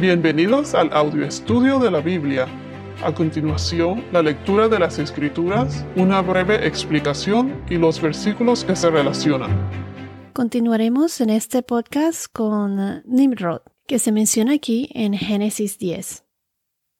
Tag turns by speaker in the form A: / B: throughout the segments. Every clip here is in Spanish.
A: Bienvenidos al audio estudio de la Biblia. A continuación, la lectura de las Escrituras, una breve explicación y los versículos que se relacionan.
B: Continuaremos en este podcast con Nimrod, que se menciona aquí en Génesis 10.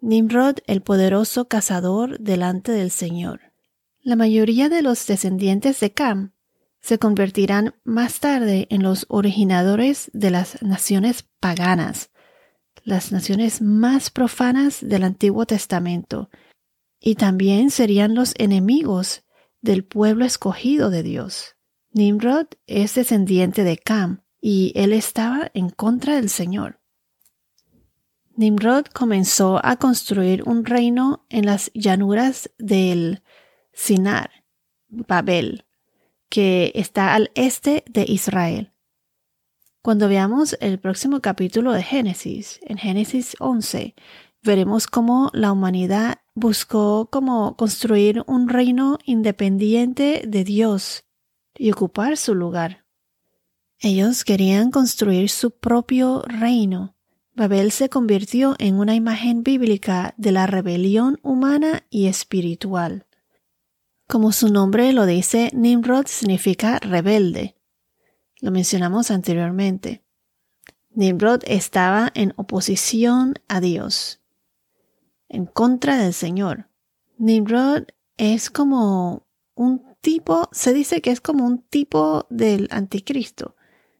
B: Nimrod, el poderoso cazador delante del Señor. La mayoría de los descendientes de Cam se convertirán más tarde en los originadores de las naciones paganas, las naciones más profanas del Antiguo Testamento, y también serían los enemigos del pueblo escogido de Dios. Nimrod es descendiente de Cam, y él estaba en contra del Señor. Nimrod comenzó a construir un reino en las llanuras del Sinar, Babel, que está al este de Israel. Cuando veamos el próximo capítulo de Génesis, en Génesis 11, veremos cómo la humanidad buscó como construir un reino independiente de Dios y ocupar su lugar. Ellos querían construir su propio reino. Babel se convirtió en una imagen bíblica de la rebelión humana y espiritual. Como su nombre lo dice, Nimrod significa rebelde. Lo mencionamos anteriormente. Nimrod estaba en oposición a Dios, en contra del Señor. Nimrod es como un tipo, se dice que es como un tipo del anticristo,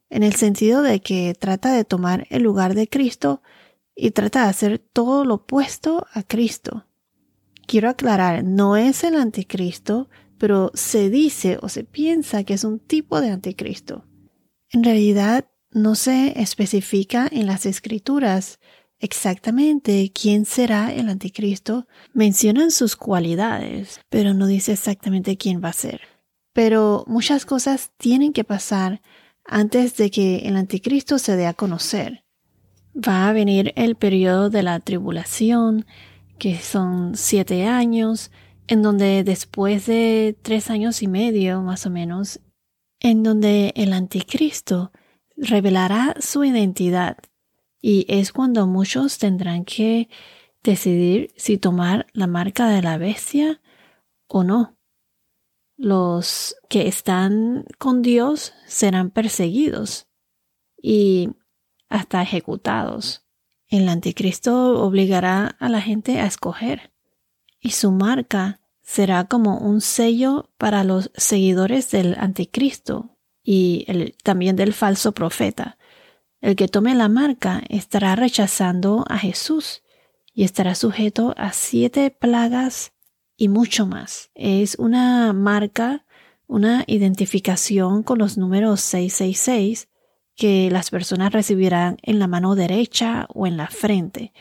B: en el sentido de que trata de tomar el lugar de Cristo y trata de hacer todo lo opuesto a Cristo. Quiero aclarar, no es el anticristo, pero se dice o se piensa que es un tipo de anticristo. En realidad, no se especifica en las escrituras exactamente quién será el anticristo. Mencionan sus cualidades, pero no dice exactamente quién va a ser. Pero muchas cosas tienen que pasar antes de que el anticristo se dé a conocer. Va a venir el periodo de la tribulación, que son siete años, en donde después de tres años y medio más o menos en donde el anticristo revelará su identidad y es cuando muchos tendrán que decidir si tomar la marca de la bestia o no. Los que están con Dios serán perseguidos y hasta ejecutados. El anticristo obligará a la gente a escoger y su marca será como un sello para los seguidores del anticristo y también del falso profeta. El que tome la marca estará rechazando a Jesús y estará sujeto a siete plagas y mucho más. Es una marca, una identificación con los números 666 que las personas recibirán en la mano derecha o en la frente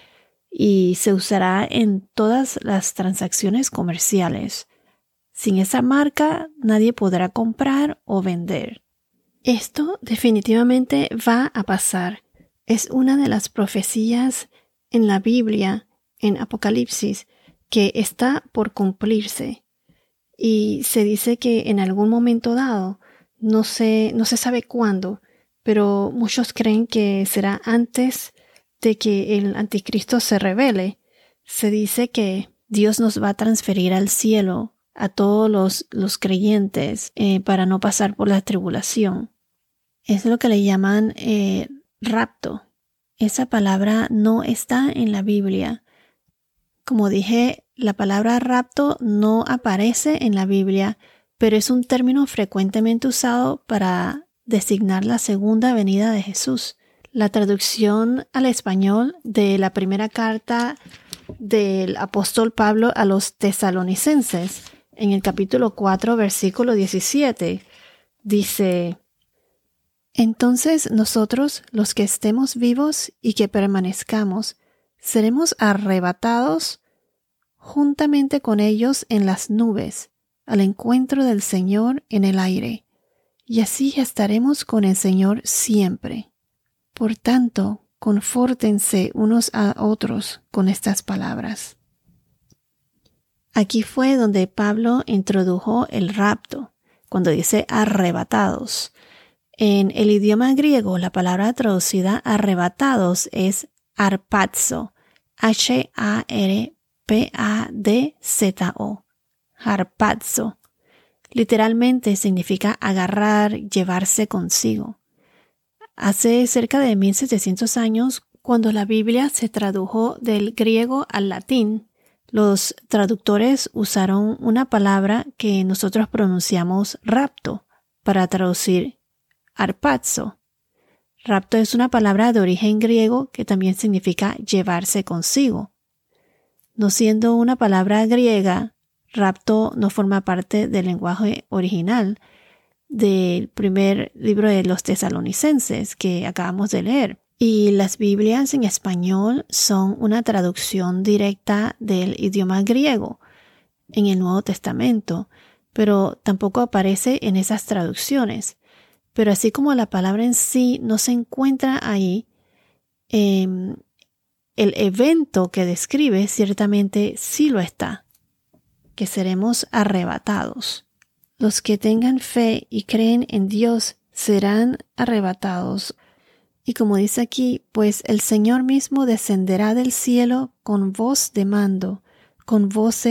B: y se usará en todas las transacciones comerciales. Sin esa marca nadie podrá comprar o vender. Esto definitivamente va a pasar. Es una de las profecías en la Biblia, en Apocalipsis, que está por cumplirse. Y se dice que en algún momento dado, no se, no se sabe cuándo, pero muchos creen que será antes de que el anticristo se revele, se dice que Dios nos va a transferir al cielo a todos los, los creyentes eh, para no pasar por la tribulación. Es lo que le llaman eh, rapto. Esa palabra no está en la Biblia. Como dije, la palabra rapto no aparece en la Biblia, pero es un término frecuentemente usado para designar la segunda venida de Jesús la traducción al español de la primera carta del apóstol Pablo a los tesalonicenses en el capítulo 4 versículo 17 dice Entonces nosotros los que estemos vivos y que permanezcamos seremos arrebatados juntamente con ellos en las nubes al encuentro del Señor en el aire y así estaremos con el Señor siempre. Por tanto, confórtense unos a otros con estas palabras. Aquí fue donde Pablo introdujo el rapto, cuando dice arrebatados. En el idioma griego, la palabra traducida arrebatados es Harpazo, H-A-R-P-A-D-Z-O, harpazo. Literalmente significa agarrar, llevarse consigo. Hace cerca de 1700 años, cuando la Biblia se tradujo del griego al latín, los traductores usaron una palabra que nosotros pronunciamos rapto para traducir arpazo. Rapto es una palabra de origen griego que también significa llevarse consigo. No siendo una palabra griega, rapto no forma parte del lenguaje original del primer libro de los tesalonicenses que acabamos de leer. Y las Biblias en español son una traducción directa del idioma griego en el Nuevo Testamento, pero tampoco aparece en esas traducciones. Pero así como la palabra en sí no se encuentra ahí, em, el evento que describe ciertamente sí lo está, que seremos arrebatados. Los que tengan fe y creen en Dios serán arrebatados y como dice aquí, pues el Señor mismo descenderá del cielo con voz de mando, con voz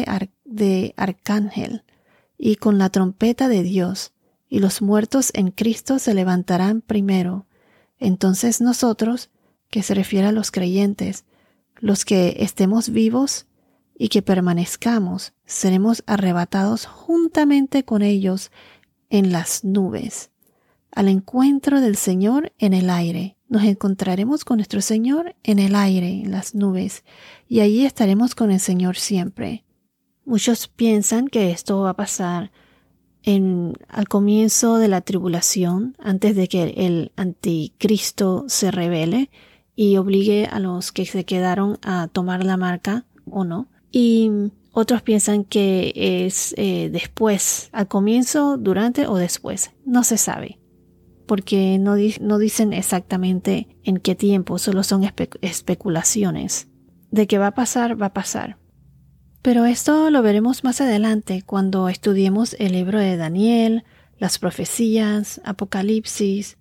B: de, arcángel y con la trompeta de Dios, y los muertos en Cristo se levantarán primero. Entonces nosotros, que se refiere a los creyentes, los que estemos vivos y que permanezcamos, seremos arrebatados juntamente con ellos en las nubes, al encuentro del Señor en el aire nos encontraremos con nuestro Señor en el aire, en las nubes, y allí estaremos con el Señor siempre. Muchos piensan que esto va a pasar en, al comienzo de la tribulación, antes de que el anticristo se revele y obligue a los que se quedaron a tomar la marca o no. Y otros piensan que es eh, después, al comienzo, durante o después. No se sabe porque no, dicen exactamente en qué tiempo, solo son especulaciones. De qué va a pasar, va a pasar. Pero esto lo veremos más adelante cuando estudiemos el libro de Daniel, las profecías, Apocalipsis.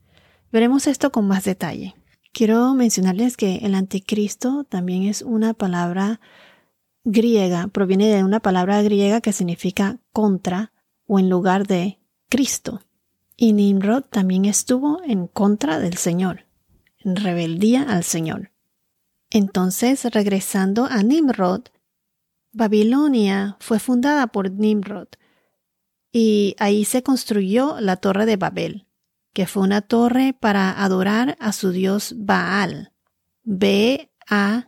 B: Veremos esto con más detalle. Quiero mencionarles que el anticristo también es una palabra griega, proviene de una palabra griega que significa contra o en lugar de Cristo. Y Nimrod también estuvo en contra del Señor, en rebeldía al Señor. Entonces, regresando a Nimrod, Babilonia fue fundada por Nimrod y ahí se construyó la torre de Babel, que fue una torre para adorar a su dios Baal, B-A-A-L.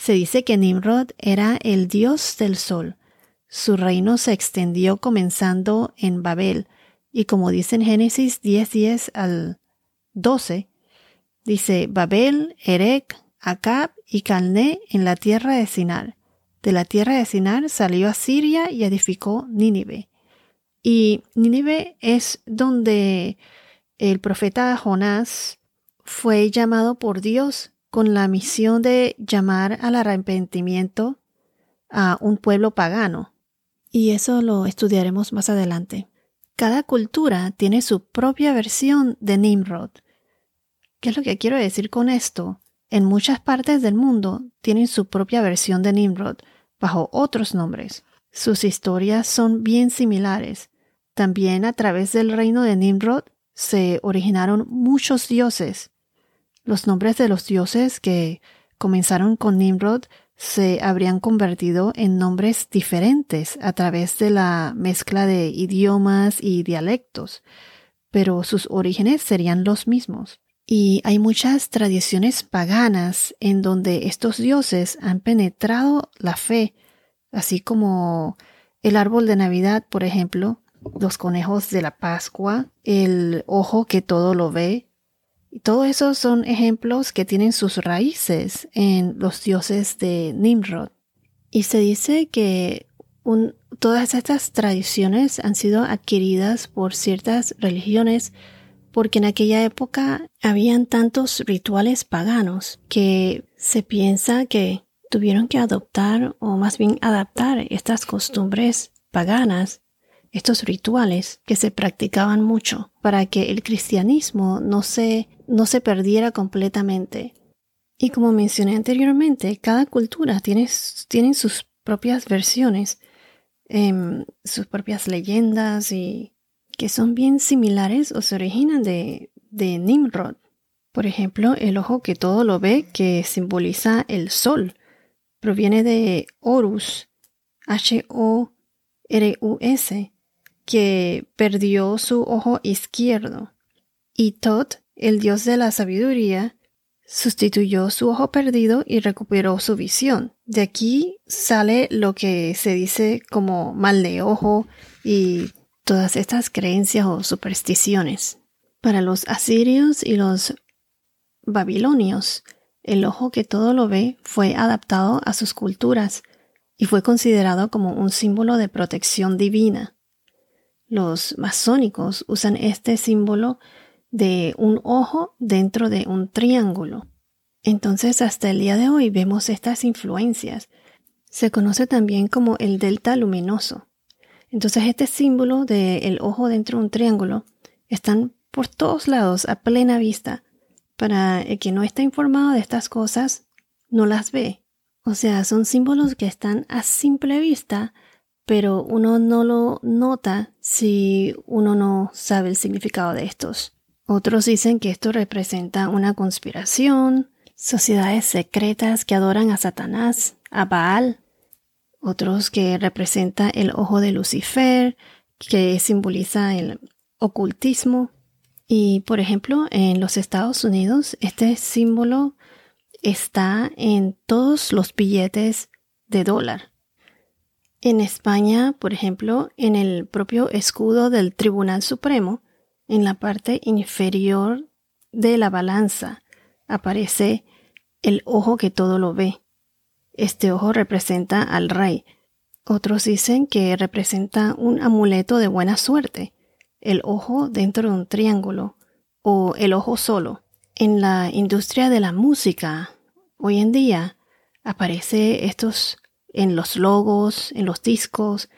B: Se dice que Nimrod era el dios del sol su reino se extendió comenzando en Babel, y como dice en Génesis 10, 10 al 12, dice Babel, Erec, Acab y Calné en la tierra de Sinar. De la tierra de Sinar salió a Siria y edificó Nínive. Y Nínive es donde el profeta Jonás fue llamado por Dios con la misión de llamar al arrepentimiento a un pueblo pagano y eso lo estudiaremos más adelante. Cada cultura tiene su propia versión de Nimrod. ¿Qué es lo que quiero decir con esto? En muchas partes del mundo tienen su propia versión de Nimrod, bajo otros nombres. Sus historias son bien similares. También a través del reino de Nimrod se originaron muchos dioses. Los nombres de los dioses que comenzaron con Nimrod se habrían convertido en nombres diferentes a través de la mezcla de idiomas y dialectos, pero sus orígenes serían los mismos. Y hay muchas tradiciones paganas en donde estos dioses han penetrado la fe, así como el árbol de Navidad, por ejemplo, los conejos de la Pascua, el ojo que todo lo ve, y todo eso son ejemplos que tienen sus raíces en los dioses de Nimrod. Y se dice que todas estas tradiciones han sido adquiridas por ciertas religiones porque en aquella época habían tantos rituales paganos que se piensa que tuvieron que adoptar o más bien adaptar estas costumbres paganas estos rituales que se practicaban mucho para que el cristianismo no se, no se perdiera completamente. Y como mencioné anteriormente, cada cultura tiene, sus propias versiones, em, sus propias leyendas y que son bien similares o se originan de, de Nimrod. Por ejemplo, el ojo que todo lo ve, que simboliza el sol, proviene de Horus, H-O-R-U-S, que perdió su ojo izquierdo. Y Tot, el dios de la sabiduría, sustituyó su ojo perdido y recuperó su visión. De aquí sale lo que se dice como mal de ojo y todas estas creencias o supersticiones. Para los asirios y los babilonios, el ojo que todo lo ve fue adaptado a sus culturas y fue considerado como un símbolo de protección divina. Los masónicos usan este símbolo de un ojo dentro de un triángulo. Entonces hasta el día de hoy vemos estas influencias. Se conoce también como el delta luminoso. Entonces este símbolo del ojo dentro de un triángulo están por todos lados a plena vista. Para el que no está informado de estas cosas, no las ve. O sea, son símbolos que están a simple vista, pero uno no lo nota si uno no sabe el significado de estos. Otros dicen que esto representa una conspiración, sociedades secretas que adoran a Satanás, a Baal. Otros que representa el ojo de Lucifer, que simboliza el ocultismo. Y por ejemplo, en los Estados Unidos, este símbolo está en todos los billetes de dólar. En España, por ejemplo, en el propio escudo del Tribunal Supremo, en la parte inferior de la balanza aparece el ojo que todo lo ve. Este ojo representa al rey. Otros dicen que representa un amuleto de buena suerte, el ojo dentro de un triángulo o el ojo solo. En la industria de la música, hoy en día, aparece estos en los logos, en los discos,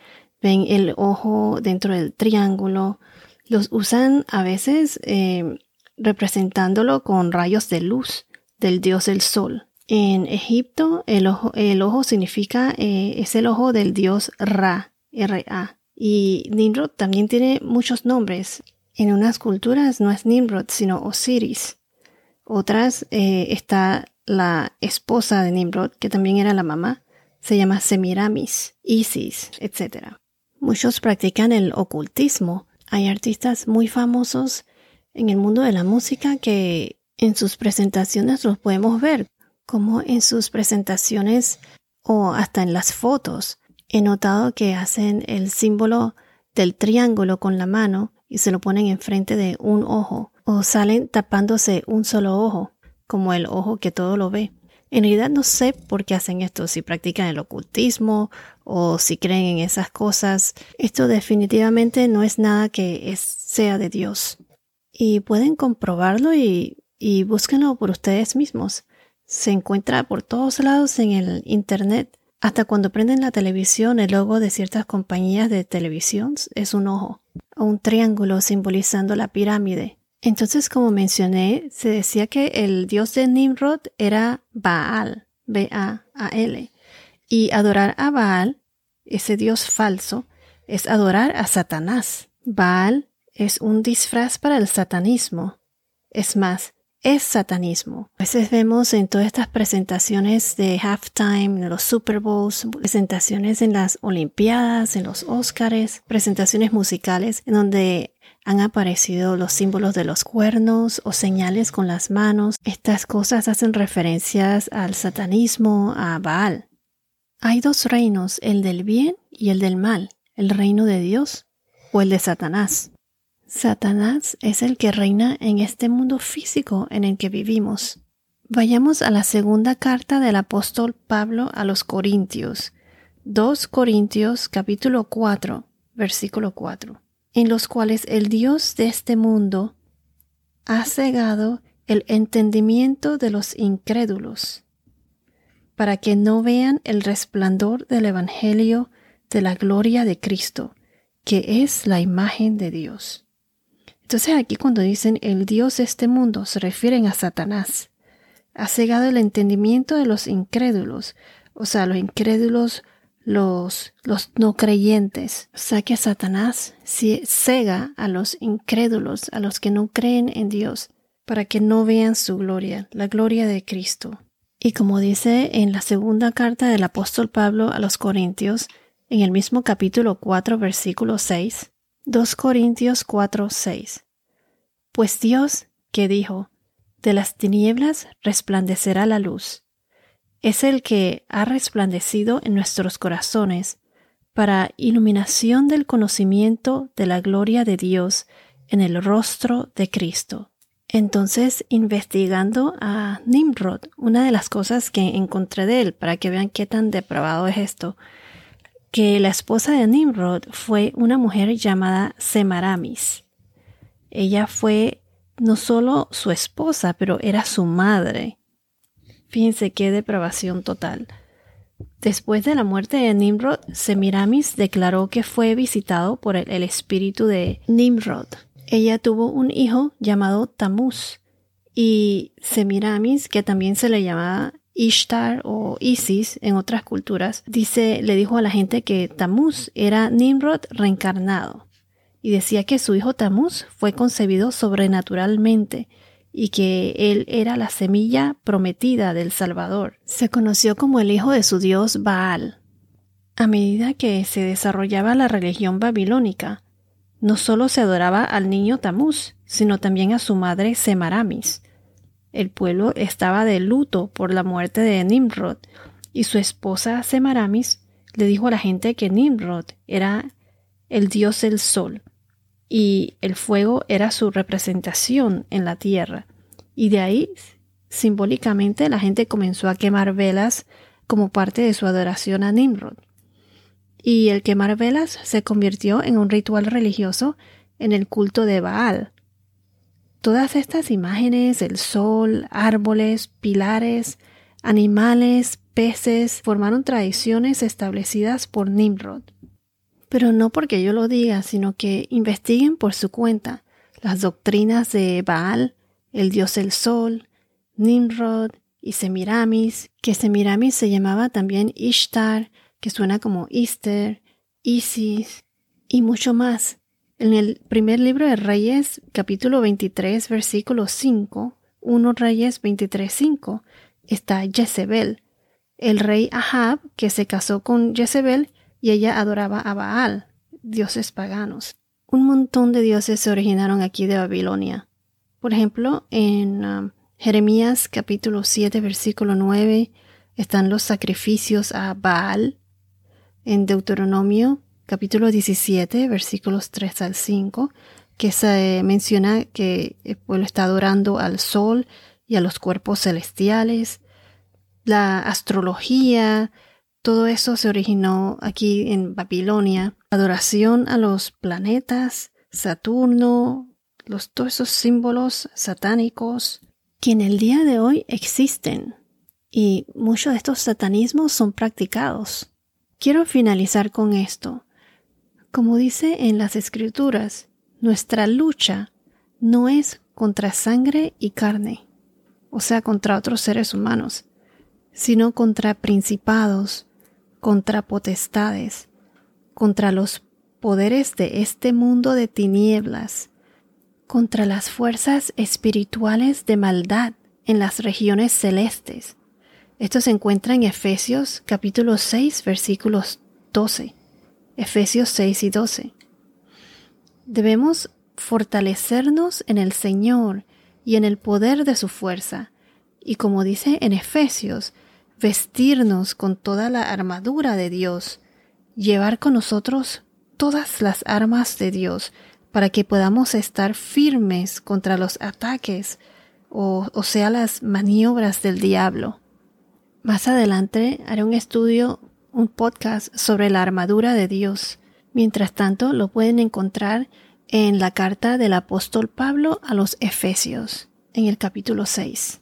B: ven el ojo dentro del triángulo, los usan a veces eh, representándolo con rayos de luz del dios del sol. En Egipto el ojo, el ojo significa, eh, es el ojo del dios Ra, R-A. Y Nimrod también tiene muchos nombres. En unas culturas no es Nimrod, sino Osiris. Otras eh, está la esposa de Nimrod, que también era la mamá. Se llama Semiramis, Isis, etc. Muchos practican el ocultismo hay artistas muy famosos en el mundo de la música que en sus presentaciones los podemos ver, como en sus presentaciones o hasta en las fotos. He notado que hacen el símbolo del triángulo con la mano y se lo ponen enfrente de un ojo, o salen tapándose un solo ojo, como el ojo que todo lo ve. En realidad no sé por qué hacen esto, si practican el ocultismo o si creen en esas cosas. Esto definitivamente no es nada que sea de Dios. Y pueden comprobarlo y, y búsquenlo por ustedes mismos. Se encuentra por todos lados en el Internet. Hasta cuando prenden la televisión, el logo de ciertas compañías de televisión es un ojo, o un triángulo simbolizando la pirámide. Entonces, como mencioné, se decía que el dios de Nimrod era Baal, B-A-A-L. Y adorar a Baal, ese dios falso, es adorar a Satanás. Baal es un disfraz para el satanismo. Es más, es satanismo. A veces vemos en todas estas presentaciones de halftime, en los Super Bowls, presentaciones en las Olimpiadas, en los Oscars, presentaciones musicales, en donde han aparecido los símbolos de los cuernos o señales con las manos. Estas cosas hacen referencias al satanismo, a Baal. Hay dos reinos, el del bien y el del mal, el reino de Dios o el de Satanás. Satanás es el que reina en este mundo físico en el que vivimos. Vayamos a la segunda carta del apóstol Pablo a los Corintios. 2 Corintios capítulo 4, versículo 4 en los cuales el Dios de este mundo ha cegado el entendimiento de los incrédulos, para que no vean el resplandor del Evangelio de la gloria de Cristo, que es la imagen de Dios. Entonces aquí cuando dicen el Dios de este mundo se refieren a Satanás. ha cegado el entendimiento de los incrédulos, o sea, los incrédulos, los, los no creyentes. O sea que Satanás cega a los incrédulos, a los que no creen en Dios, para que no vean su gloria, la gloria de Cristo. Y como dice en la segunda carta del apóstol Pablo a los Corintios, en el mismo capítulo 4, versículo 6, 2 Corintios 4, 6. Pues Dios, que dijo, de las tinieblas resplandecerá la luz, es el que ha resplandecido en nuestros corazones para iluminación del conocimiento de la gloria de Dios en el rostro de Cristo. Entonces, investigando a Nimrod, una de las cosas que encontré de él, para que vean qué tan depravado es esto, que la esposa de Nimrod fue una mujer llamada Semaramis. Ella fue no solo su esposa, pero era su madre. Fíjense qué depravación total. Después de la muerte de Nimrod, Semiramis declaró que fue visitado por el espíritu de Nimrod, ella tuvo un hijo llamado Tamuz y Semiramis, que también se le llamaba Ishtar o Isis en otras culturas, dice, le dijo a la gente que Tamuz era Nimrod reencarnado y decía que su hijo Tamuz fue concebido sobrenaturalmente y que él era la semilla prometida del Salvador. Se conoció como el hijo de su dios Baal. A medida que se desarrollaba la religión babilónica, no solo se adoraba al niño Tamuz, sino también a su madre Semaramis. El pueblo estaba de luto por la muerte de Nimrod, y su esposa Semaramis le dijo a la gente que Nimrod era el dios del sol, y el fuego era su representación en la tierra. Y de ahí, simbólicamente, la gente comenzó a quemar velas como parte de su adoración a Nimrod y el quemar velas se convirtió en un ritual religioso en el culto de Baal. Todas estas imágenes, el sol, árboles, pilares, animales, peces, formaron tradiciones establecidas por Nimrod. Pero no porque yo lo diga, sino que investiguen por su cuenta las doctrinas de Baal, el dios del sol, Nimrod y Semiramis, que Semiramis se llamaba también Ishtar, que suena como Easter, Isis y mucho más. En el primer libro de Reyes, capítulo 23, versículo 5, 1 Reyes 23, 5, está Jezebel, el rey Ahab que se casó con Jezebel y ella adoraba a Baal, dioses paganos. Un montón de dioses se originaron aquí de Babilonia. Por ejemplo, en um, Jeremías capítulo 7, versículo 9, están los sacrificios a Baal, en Deuteronomio capítulo 17, versículos 3 al 5, que se menciona que el pueblo está adorando al sol y a los cuerpos celestiales. La astrología, todo eso se originó aquí en Babilonia. Adoración a los planetas, Saturno, los, todos esos símbolos satánicos que en el día de hoy existen. Y muchos de estos satanismos son practicados. Quiero finalizar con esto. Como dice en las escrituras, nuestra lucha no es contra sangre y carne, o sea, contra otros seres humanos, sino contra principados, contra potestades, contra los poderes de este mundo de tinieblas, contra las fuerzas espirituales de maldad en las regiones celestes. Esto se encuentra en Efesios capítulo 6 versículos 12. Efesios 6 y 12. Debemos fortalecernos en el Señor y en el poder de su fuerza, y como dice en Efesios, vestirnos con toda la armadura de Dios, llevar con nosotros todas las armas de Dios, para que podamos estar firmes contra los ataques o, o sea las maniobras del diablo. Más adelante haré un estudio, un podcast sobre la armadura de Dios. Mientras tanto, lo pueden encontrar en la carta del apóstol Pablo a los Efesios, en el capítulo 6.